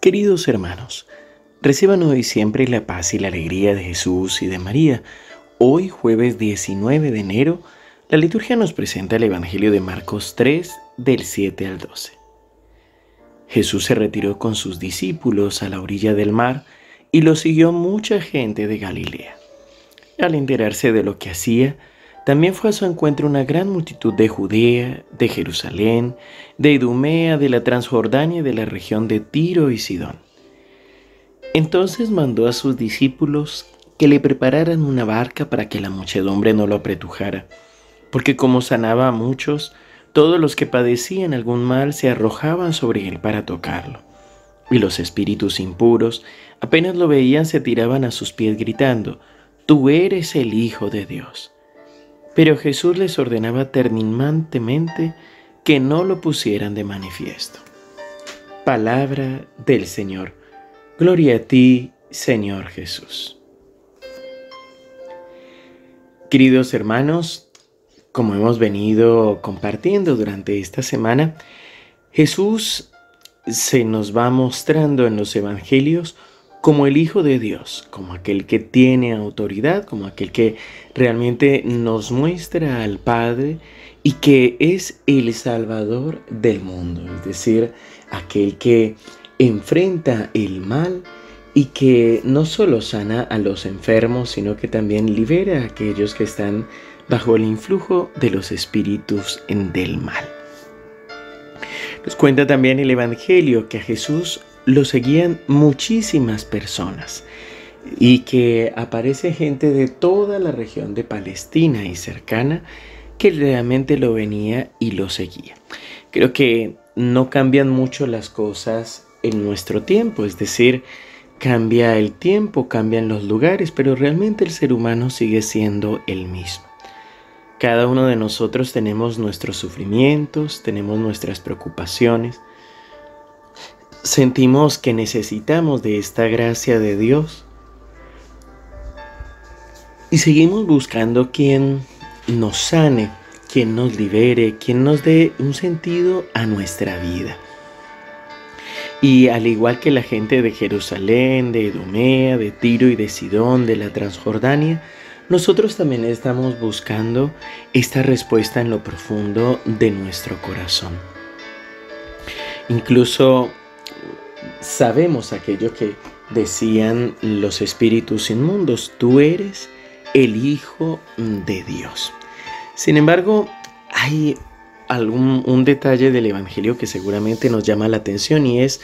Queridos hermanos, reciban hoy siempre la paz y la alegría de Jesús y de María. Hoy, jueves 19 de enero, la liturgia nos presenta el Evangelio de Marcos 3, del 7 al 12. Jesús se retiró con sus discípulos a la orilla del mar y lo siguió mucha gente de Galilea. Al enterarse de lo que hacía, también fue a su encuentro una gran multitud de Judea, de Jerusalén, de Idumea, de la Transjordania y de la región de Tiro y Sidón. Entonces mandó a sus discípulos que le prepararan una barca para que la muchedumbre no lo apretujara, porque como sanaba a muchos, todos los que padecían algún mal se arrojaban sobre él para tocarlo. Y los espíritus impuros, apenas lo veían, se tiraban a sus pies gritando, Tú eres el Hijo de Dios. Pero Jesús les ordenaba terminantemente que no lo pusieran de manifiesto. Palabra del Señor. Gloria a ti, Señor Jesús. Queridos hermanos, como hemos venido compartiendo durante esta semana, Jesús se nos va mostrando en los evangelios como el Hijo de Dios, como aquel que tiene autoridad, como aquel que realmente nos muestra al Padre y que es el Salvador del mundo, es decir, aquel que enfrenta el mal y que no solo sana a los enfermos, sino que también libera a aquellos que están bajo el influjo de los espíritus del mal. Nos cuenta también el Evangelio que a Jesús lo seguían muchísimas personas y que aparece gente de toda la región de Palestina y cercana que realmente lo venía y lo seguía. Creo que no cambian mucho las cosas en nuestro tiempo, es decir, cambia el tiempo, cambian los lugares, pero realmente el ser humano sigue siendo el mismo. Cada uno de nosotros tenemos nuestros sufrimientos, tenemos nuestras preocupaciones, sentimos que necesitamos de esta gracia de Dios y seguimos buscando quien nos sane, quien nos libere, quien nos dé un sentido a nuestra vida. Y al igual que la gente de Jerusalén, de Edumea, de Tiro y de Sidón, de la Transjordania, nosotros también estamos buscando esta respuesta en lo profundo de nuestro corazón. Incluso sabemos aquello que decían los espíritus inmundos, tú eres el Hijo de Dios. Sin embargo, hay algún un detalle del Evangelio que seguramente nos llama la atención y es,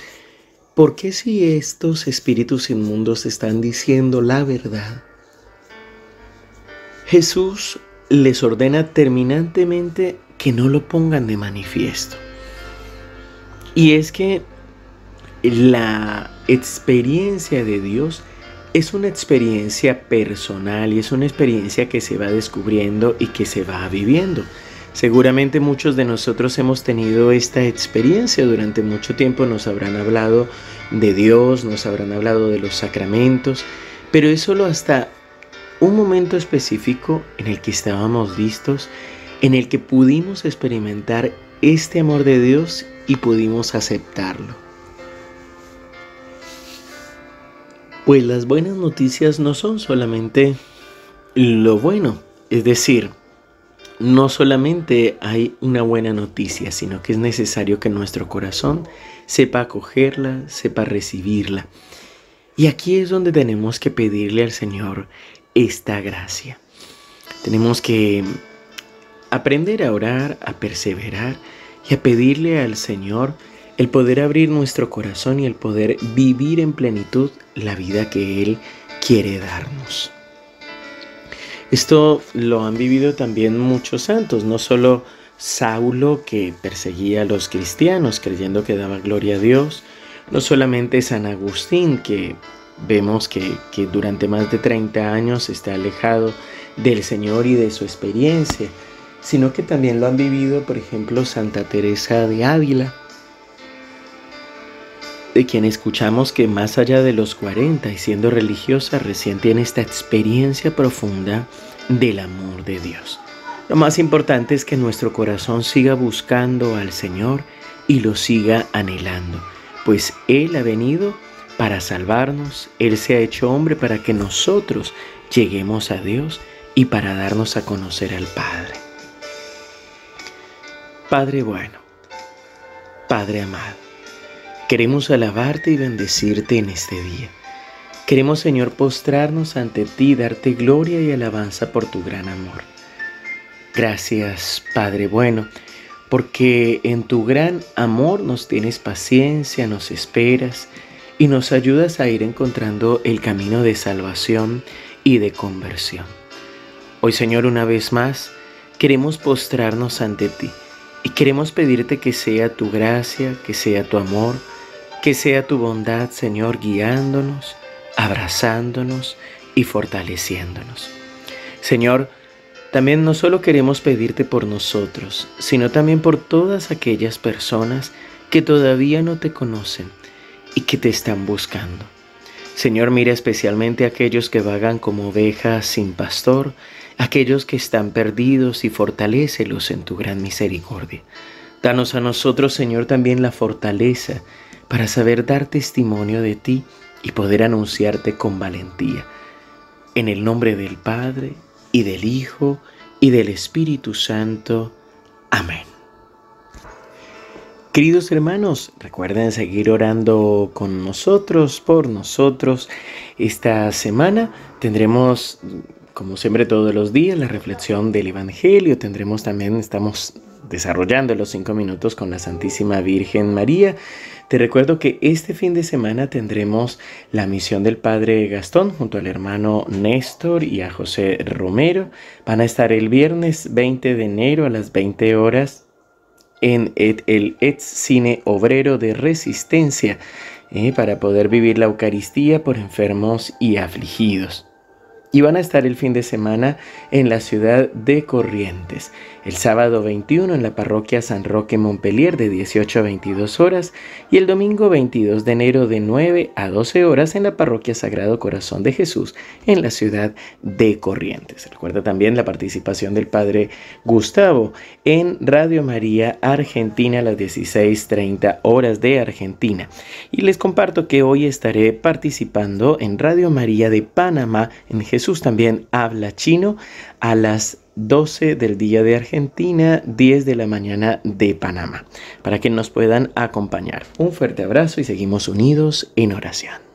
¿por qué si estos espíritus inmundos están diciendo la verdad? Jesús les ordena terminantemente que no lo pongan de manifiesto. Y es que la experiencia de Dios es una experiencia personal y es una experiencia que se va descubriendo y que se va viviendo. Seguramente muchos de nosotros hemos tenido esta experiencia durante mucho tiempo, nos habrán hablado de Dios, nos habrán hablado de los sacramentos, pero es solo hasta un momento específico en el que estábamos listos, en el que pudimos experimentar este amor de Dios y pudimos aceptarlo. Pues las buenas noticias no son solamente lo bueno, es decir, no solamente hay una buena noticia, sino que es necesario que nuestro corazón sepa acogerla, sepa recibirla. Y aquí es donde tenemos que pedirle al Señor esta gracia. Tenemos que aprender a orar, a perseverar y a pedirle al Señor el poder abrir nuestro corazón y el poder vivir en plenitud la vida que Él quiere darnos. Esto lo han vivido también muchos santos, no solo Saulo que perseguía a los cristianos creyendo que daba gloria a Dios, no solamente San Agustín que vemos que, que durante más de 30 años está alejado del Señor y de su experiencia, sino que también lo han vivido, por ejemplo, Santa Teresa de Ávila, de quien escuchamos que más allá de los 40 y siendo religiosa recién tiene esta experiencia profunda del amor de Dios. Lo más importante es que nuestro corazón siga buscando al Señor y lo siga anhelando, pues Él ha venido para salvarnos, Él se ha hecho hombre para que nosotros lleguemos a Dios y para darnos a conocer al Padre. Padre bueno, Padre amado, queremos alabarte y bendecirte en este día. Queremos, Señor, postrarnos ante ti, darte gloria y alabanza por tu gran amor. Gracias, Padre bueno, porque en tu gran amor nos tienes paciencia, nos esperas y nos ayudas a ir encontrando el camino de salvación y de conversión. Hoy, Señor, una vez más, queremos postrarnos ante ti y queremos pedirte que sea tu gracia, que sea tu amor, que sea tu bondad, Señor, guiándonos, abrazándonos y fortaleciéndonos. Señor, también no solo queremos pedirte por nosotros, sino también por todas aquellas personas que todavía no te conocen y que te están buscando. Señor, mira especialmente a aquellos que vagan como ovejas sin pastor, aquellos que están perdidos y fortalécelos en tu gran misericordia. Danos a nosotros, Señor, también la fortaleza para saber dar testimonio de ti y poder anunciarte con valentía. En el nombre del Padre, y del Hijo, y del Espíritu Santo. Amén. Queridos hermanos, recuerden seguir orando con nosotros, por nosotros. Esta semana tendremos como siempre todos los días, la reflexión del Evangelio. Tendremos también, estamos desarrollando los cinco minutos con la Santísima Virgen María. Te recuerdo que este fin de semana tendremos la misión del Padre Gastón junto al hermano Néstor y a José Romero. Van a estar el viernes 20 de enero a las 20 horas en el ex cine obrero de resistencia eh, para poder vivir la Eucaristía por enfermos y afligidos y van a estar el fin de semana en la ciudad de Corrientes. El sábado 21 en la parroquia San Roque Montpelier de 18 a 22 horas y el domingo 22 de enero de 9 a 12 horas en la parroquia Sagrado Corazón de Jesús en la ciudad de Corrientes. Recuerda también la participación del Padre Gustavo en Radio María Argentina a las 16.30 horas de Argentina. Y les comparto que hoy estaré participando en Radio María de Panamá en Jesús Jesús también habla chino a las 12 del día de Argentina, 10 de la mañana de Panamá, para que nos puedan acompañar. Un fuerte abrazo y seguimos unidos en oración.